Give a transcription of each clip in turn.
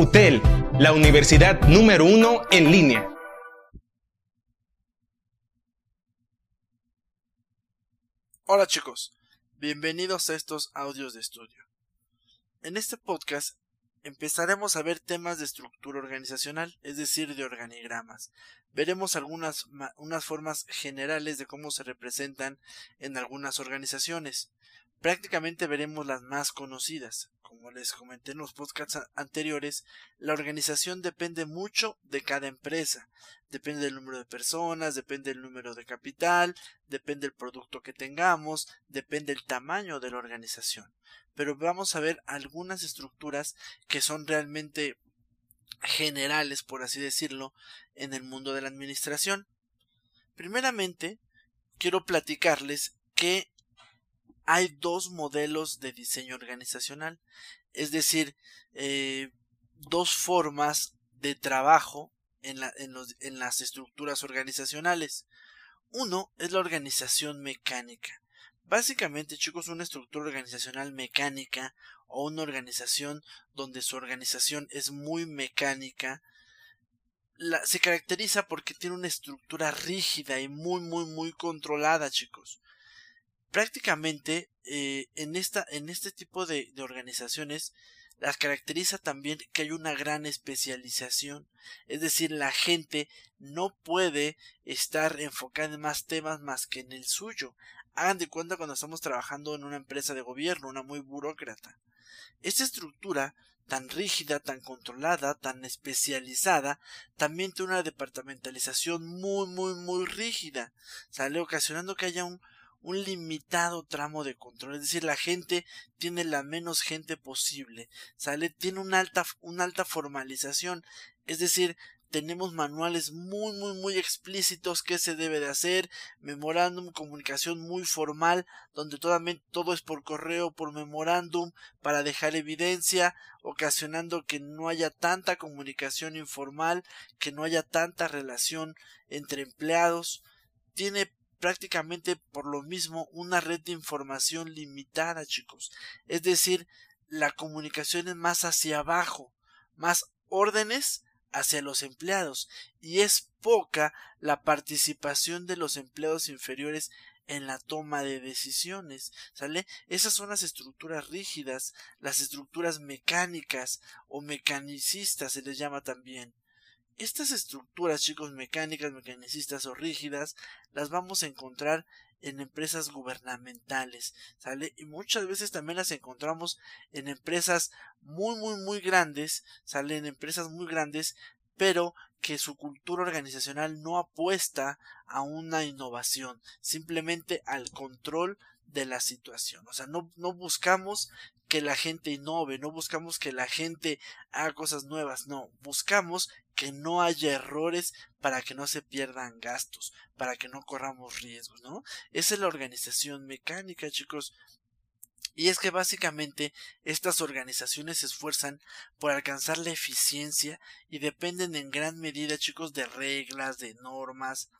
UTEL, la universidad número uno en línea. Hola chicos, bienvenidos a estos audios de estudio. En este podcast empezaremos a ver temas de estructura organizacional, es decir, de organigramas. Veremos algunas unas formas generales de cómo se representan en algunas organizaciones. Prácticamente veremos las más conocidas. Como les comenté en los podcasts anteriores, la organización depende mucho de cada empresa. Depende del número de personas, depende del número de capital, depende del producto que tengamos, depende del tamaño de la organización. Pero vamos a ver algunas estructuras que son realmente generales, por así decirlo, en el mundo de la administración. Primeramente, quiero platicarles que hay dos modelos de diseño organizacional, es decir, eh, dos formas de trabajo en, en las estructuras organizacionales. Uno es la organización mecánica. Básicamente, chicos, una estructura organizacional mecánica o una organización donde su organización es muy mecánica se caracteriza porque tiene una estructura rígida y muy muy muy controlada, chicos prácticamente eh, en, esta, en este tipo de, de organizaciones las caracteriza también que hay una gran especialización, es decir, la gente no puede estar enfocada en más temas más que en el suyo. Hagan de cuenta cuando estamos trabajando en una empresa de gobierno, una muy burócrata. Esta estructura tan rígida, tan controlada, tan especializada, también tiene una departamentalización muy, muy, muy rígida, sale ocasionando que haya un, un limitado tramo de control, es decir, la gente tiene la menos gente posible, sale, tiene una alta, una alta formalización, es decir, tenemos manuales muy muy muy explícitos qué se debe de hacer, memorándum, comunicación muy formal, donde todo es por correo, por memorándum, para dejar evidencia, ocasionando que no haya tanta comunicación informal, que no haya tanta relación entre empleados, tiene prácticamente por lo mismo una red de información limitada, chicos. Es decir, la comunicación es más hacia abajo, más órdenes hacia los empleados y es poca la participación de los empleados inferiores en la toma de decisiones, ¿sale? Esas son las estructuras rígidas, las estructuras mecánicas o mecanicistas se les llama también. Estas estructuras, chicos, mecánicas, mecanicistas o rígidas, las vamos a encontrar en empresas gubernamentales, ¿sale? Y muchas veces también las encontramos en empresas muy, muy, muy grandes, ¿sale? En empresas muy grandes, pero que su cultura organizacional no apuesta a una innovación, simplemente al control de la situación. O sea, no, no buscamos que la gente innove, no buscamos que la gente haga cosas nuevas, no, buscamos que no haya errores para que no se pierdan gastos, para que no corramos riesgos, ¿no? Esa es la organización mecánica, chicos. Y es que básicamente estas organizaciones se esfuerzan por alcanzar la eficiencia y dependen en gran medida, chicos, de reglas, de normas,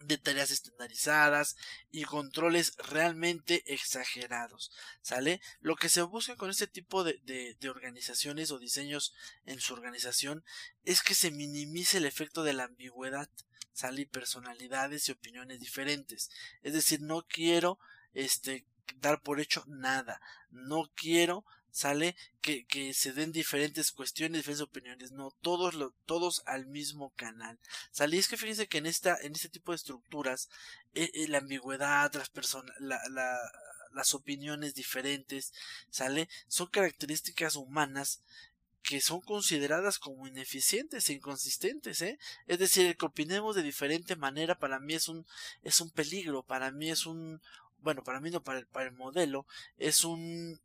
de tareas estandarizadas y controles realmente exagerados. ¿Sale? Lo que se busca con este tipo de, de, organizaciones o diseños en su organización es que se minimice el efecto de la ambigüedad. ¿Sale? Y personalidades y opiniones diferentes. Es decir, no quiero este dar por hecho nada. No quiero sale que, que se den diferentes cuestiones, diferentes opiniones, no, todos lo, todos al mismo canal. Sale, es que fíjense que en esta, en este tipo de estructuras, eh, eh, la ambigüedad, las personas, la, la, las opiniones diferentes, sale, son características humanas que son consideradas como ineficientes e inconsistentes, ¿eh? Es decir, el que opinemos de diferente manera para mí es un, es un peligro, para mí es un, bueno, para mí no, para el, para el modelo, es un,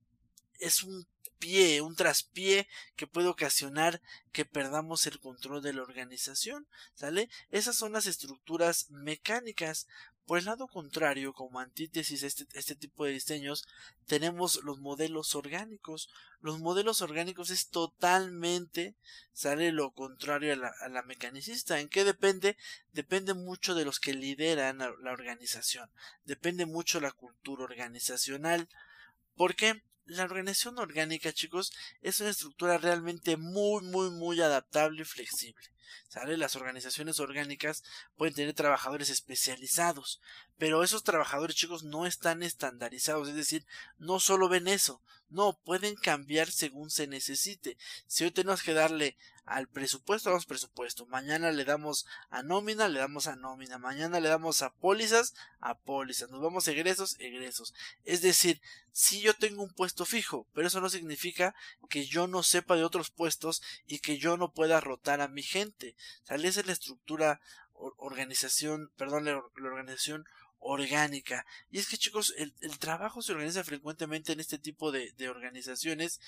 es un pie, un traspié que puede ocasionar que perdamos el control de la organización, ¿sale? Esas son las estructuras mecánicas. Por el lado contrario, como antítesis a este, este tipo de diseños, tenemos los modelos orgánicos. Los modelos orgánicos es totalmente, sale lo contrario a la, a la mecanicista. ¿En qué depende? Depende mucho de los que lideran la, la organización. Depende mucho la cultura organizacional. ¿Por qué? La organización orgánica, chicos, es una estructura realmente muy, muy, muy adaptable y flexible. ¿Sale? Las organizaciones orgánicas pueden tener trabajadores especializados, pero esos trabajadores, chicos, no están estandarizados, es decir, no solo ven eso, no, pueden cambiar según se necesite. Si hoy tenemos que darle al presupuesto, damos presupuesto. Mañana le damos a nómina, le damos a nómina. Mañana le damos a pólizas, a pólizas. Nos vamos a egresos, egresos. Es decir, si yo tengo un puesto fijo, pero eso no significa que yo no sepa de otros puestos y que yo no pueda rotar a mi gente. ¿Sale? Esa es la estructura organización, perdón, la organización orgánica. Y es que chicos, el, trabajo se organiza frecuentemente en este tipo de, organizaciones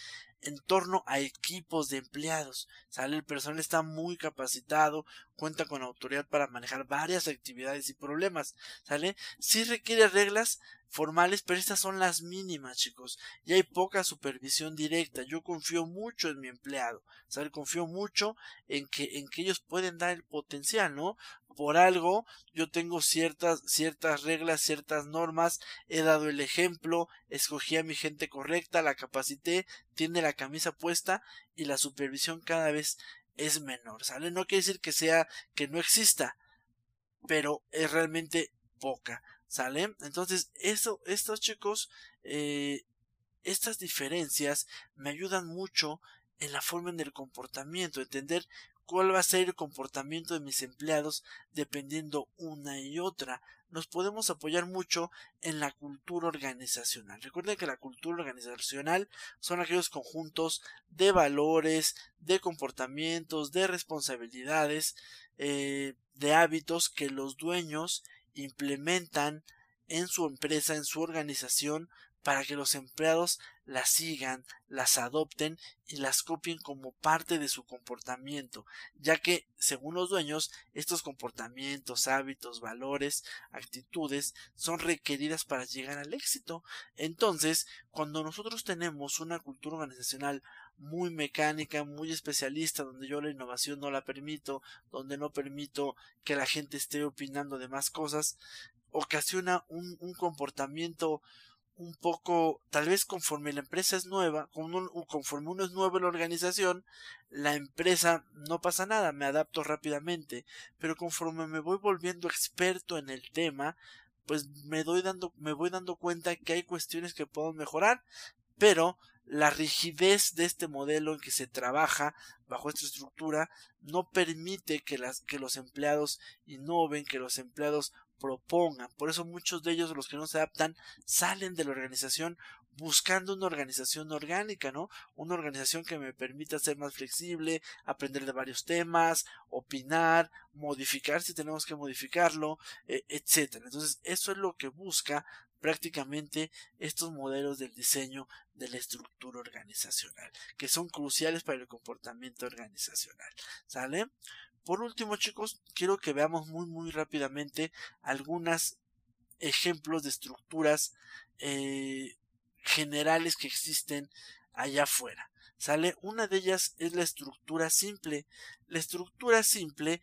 en torno a equipos de empleados. Sale el personal está muy capacitado, cuenta con autoridad para manejar varias actividades y problemas. Sale, sí requiere reglas formales, pero estas son las mínimas, chicos. Y hay poca supervisión directa. Yo confío mucho en mi empleado. Confío mucho en que, en que ellos pueden dar el potencial, ¿no? por algo yo tengo ciertas, ciertas reglas, ciertas normas, he dado el ejemplo, escogí a mi gente correcta, la capacité, tiene la camisa puesta y la supervisión cada vez es menor, ¿sale? No quiere decir que sea que no exista, pero es realmente poca, ¿sale? Entonces, eso, estos chicos, eh, estas diferencias me ayudan mucho en la forma del comportamiento, entender cuál va a ser el comportamiento de mis empleados dependiendo una y otra. Nos podemos apoyar mucho en la cultura organizacional. Recuerden que la cultura organizacional son aquellos conjuntos de valores, de comportamientos, de responsabilidades, eh, de hábitos que los dueños implementan en su empresa, en su organización, para que los empleados las sigan, las adopten y las copien como parte de su comportamiento, ya que, según los dueños, estos comportamientos, hábitos, valores, actitudes son requeridas para llegar al éxito. Entonces, cuando nosotros tenemos una cultura organizacional muy mecánica, muy especialista, donde yo la innovación no la permito, donde no permito que la gente esté opinando de más cosas, ocasiona un, comportamiento un poco, tal vez conforme la empresa es nueva, conforme uno es nuevo en la organización, la empresa no pasa nada, me adapto rápidamente, pero conforme me voy volviendo experto en el tema, pues me doy dando, me voy dando cuenta que hay cuestiones que puedo mejorar, pero la rigidez de este modelo en que se trabaja bajo esta estructura no permite que los empleados innoven, que los empleados propongan. Por eso muchos de ellos, los que no se adaptan, salen de la organización buscando una organización orgánica, ¿no? Una organización que me permita ser más flexible, aprender de varios temas, opinar, modificar si tenemos que modificarlo, e, etcétera. Entonces, eso es lo que busca prácticamente estos modelos del diseño de la estructura organizacional, que son cruciales para el comportamiento organizacional. ¿Sale? Por último, chicos, quiero que veamos muy muy rápidamente algunos ejemplos de estructuras eh, generales que existen allá afuera. ¿Sale? Una de ellas es la estructura simple. La estructura simple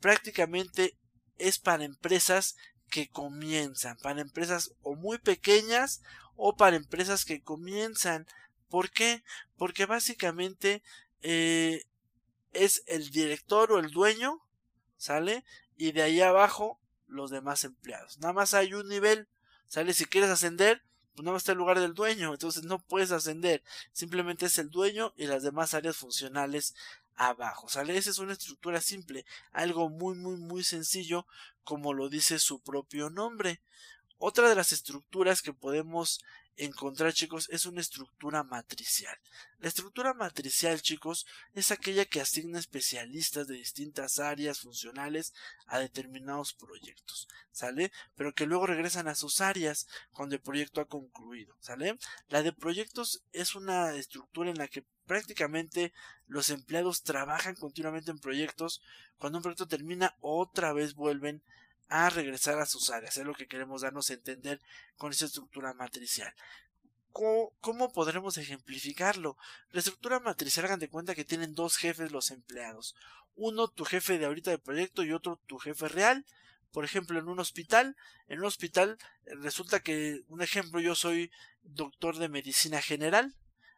prácticamente es para empresas que comienzan, para empresas o muy pequeñas o para empresas que comienzan. ¿Por qué? Porque básicamente eh, es el director o el dueño, ¿sale? Y de ahí abajo los demás empleados. Nada más hay un nivel, ¿sale? Si quieres ascender, pues nada más está el lugar del dueño, entonces no puedes ascender. Simplemente es el dueño y las demás áreas funcionales abajo, ¿sale? Esa es una estructura simple, algo muy, muy, muy sencillo, como lo dice su propio nombre. Otra de las estructuras que podemos encontrar, chicos, es una estructura matricial. La estructura matricial, chicos, es aquella que asigna especialistas de distintas áreas funcionales a determinados proyectos, ¿sale? Pero que luego regresan a sus áreas cuando el proyecto ha concluido, ¿sale? La de proyectos es una estructura en la que prácticamente los empleados trabajan continuamente en proyectos. Cuando un proyecto termina, otra vez vuelven a regresar a sus áreas. Es lo que queremos darnos a entender con esta estructura matricial. ¿Cómo, podremos ejemplificarlo? La estructura matricial hagan de cuenta que tienen dos jefes los empleados. Uno tu jefe de ahorita de proyecto y otro tu jefe real. por ejemplo, en un hospital, en un hospital eh, resulta que, un ejemplo, yo soy doctor de medicina general,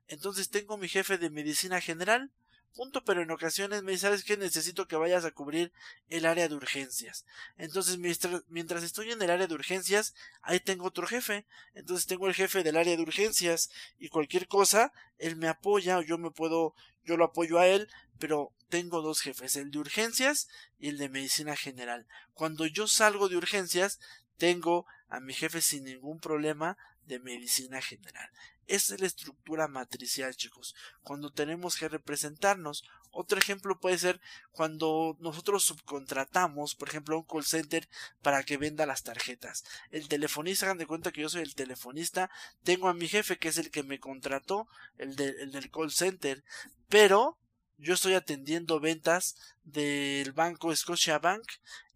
entonces tengo mi jefe de medicina general, punto, pero en ocasiones me dice, ¿sabes qué? Necesito que vayas a cubrir el área de urgencias. Entonces, mientras estoy en el área de urgencias, ahí tengo otro jefe. Entonces tengo el jefe del área de urgencias y cualquier cosa, él me apoya o yo me puedo, yo lo apoyo a él, pero tengo dos jefes, el de urgencias y el de medicina general. Cuando yo salgo de urgencias, tengo a mi jefe sin ningún problema de medicina general. Es la estructura matricial, chicos. Cuando tenemos que representarnos. Otro ejemplo puede ser cuando nosotros subcontratamos, por ejemplo, un call center para que venda las tarjetas. El telefonista, hagan de cuenta que yo soy el telefonista, tengo a mi jefe que es el que me contrató, el, el del call center, pero yo estoy atendiendo ventas del banco Scotiabank,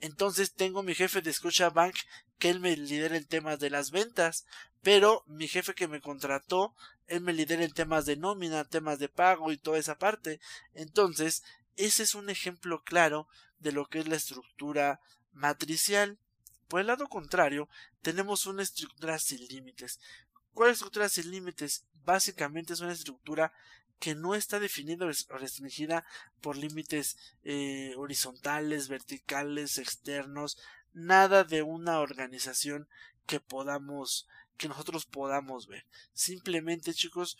entonces tengo mi jefe de Scotiabank que él me lidera el tema de las ventas, pero mi jefe que me contrató, él me lidera en temas de nómina, temas de pago y toda esa parte. Entonces, ese es un ejemplo claro de lo que es la estructura matricial. Por el lado contrario, tenemos una estructura sin límites. ¿Cuál es estructura sin límites? Básicamente es una estructura que no está definida o restringida por límites eh, horizontales, verticales, externos, nada de una organización que podamos que nosotros podamos ver. Simplemente chicos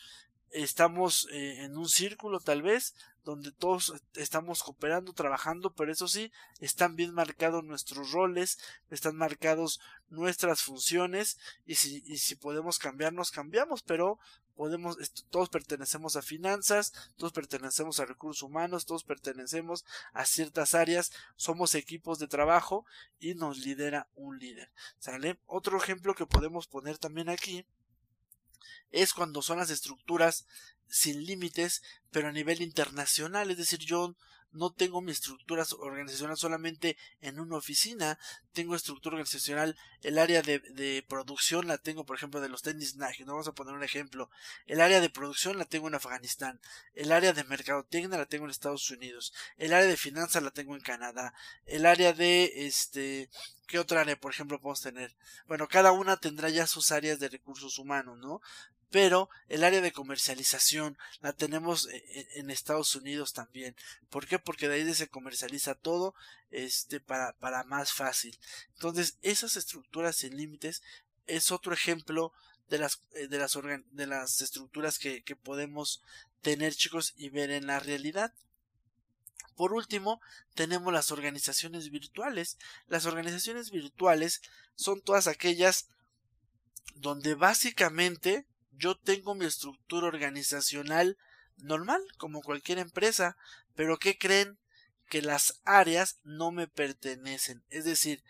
estamos eh, en un círculo tal vez donde todos estamos cooperando, trabajando, pero eso sí, están bien marcados nuestros roles, están marcados nuestras funciones y si, podemos cambiarnos, cambiamos, pero podemos, todos pertenecemos a finanzas, todos pertenecemos a recursos humanos, todos pertenecemos a ciertas áreas, somos equipos de trabajo y nos lidera un líder. ¿Sale? Otro ejemplo que podemos poner también aquí es cuando son las estructuras sin límites, pero a nivel internacional, es decir, yo no tengo mi estructura organizacional solamente en una oficina, tengo estructura organizacional, el área de, producción la tengo, por ejemplo, de los tenis Nike, no vamos a poner un ejemplo, el área de producción la tengo en Afganistán, el área de mercadotecnia la tengo en Estados Unidos, el área de finanzas la tengo en Canadá, el área de este ¿Qué otra área, por ejemplo, podemos tener? Bueno, cada una tendrá ya sus áreas de recursos humanos, ¿no? Pero el área de comercialización la tenemos e, e, en Estados Unidos también. ¿Por qué? Porque de ahí se comercializa todo este para, para más fácil. Entonces, esas estructuras sin límites es otro ejemplo de las eh, de las de las estructuras que, que podemos tener chicos y ver en la realidad. Por último, tenemos las organizaciones virtuales. Las organizaciones virtuales son todas aquellas donde básicamente yo tengo mi estructura organizacional normal, como cualquier empresa, pero ¿qué creen? Que las áreas no me pertenecen. Es decir,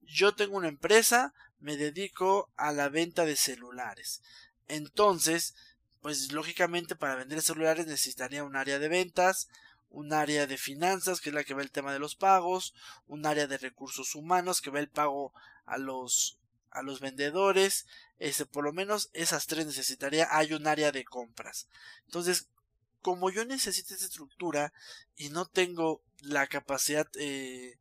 yo tengo una empresa, me dedico a la venta de celulares. Entonces, pues lógicamente para vender celulares necesitaría un área de ventas, un área de finanzas, que es la que ve el tema de los pagos, un área de recursos humanos, que ve el pago a los a los vendedores, este, por lo menos esas tres necesitaría, hay un área de compras. Entonces, como yo necesito esa estructura y no tengo la capacidad, eh,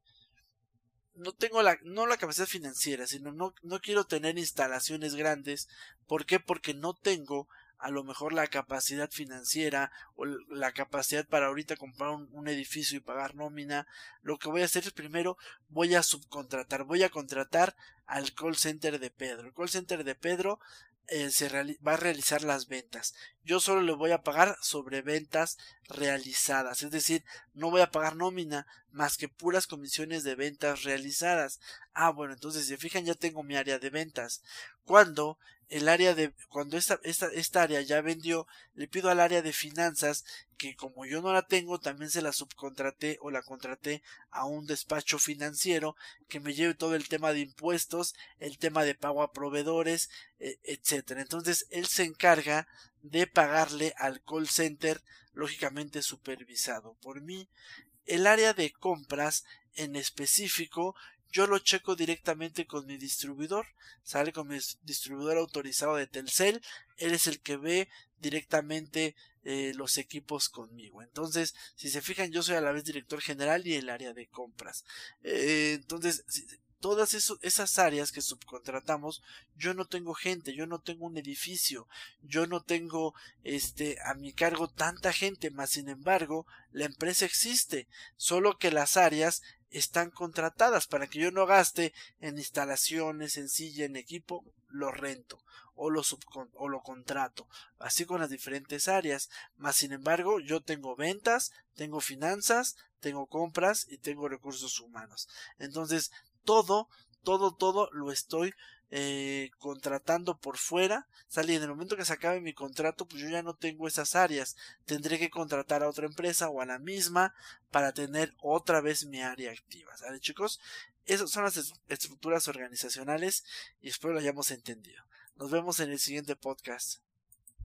no tengo la, no la capacidad financiera, sino no, no quiero tener instalaciones grandes. ¿Por qué? Porque no tengo a lo mejor la capacidad financiera o la capacidad para ahorita comprar un, edificio y pagar nómina, lo que voy a hacer es primero voy a subcontratar, voy a contratar al call center de Pedro. El call center de Pedro eh, se va a realizar las ventas. Yo solo le voy a pagar sobre ventas realizadas, es decir, no voy a pagar nómina más que puras comisiones de ventas realizadas. Ah, bueno, entonces si fijan ya tengo mi área de ventas. Cuando el área de cuando esta, esta, esta área ya vendió, le pido al área de finanzas que como yo no la tengo, también se la subcontraté o la contraté a un despacho financiero que me lleve todo el tema de impuestos, el tema de pago a proveedores, e, etcétera. Entonces él se encarga de pagarle al call center, lógicamente supervisado por mí. El área de compras en específico yo lo checo directamente con mi distribuidor, sale con mi distribuidor autorizado de Telcel, él es el que ve directamente eh, los equipos conmigo. Entonces, si se fijan, yo soy a la vez director general y el área de compras. Eh, entonces, todas esas áreas que subcontratamos, yo no tengo gente, yo no tengo un edificio, yo no tengo este a mi cargo tanta gente, más sin embargo, la empresa existe, solo que las áreas están contratadas para que yo no gaste en instalaciones, en silla, en equipo, lo rento o lo, o lo contrato, así con las diferentes áreas. Más sin embargo, yo tengo ventas, tengo finanzas, tengo compras y tengo recursos humanos. Entonces, todo, todo, todo lo estoy eh, contratando por fuera, sale en el momento que se acabe mi contrato, pues yo ya no tengo esas áreas, tendré que contratar a otra empresa o a la misma para tener otra vez mi área activa, ¿sale chicos? Esas son las estructuras organizacionales y espero lo hayamos entendido. Nos vemos en el siguiente podcast.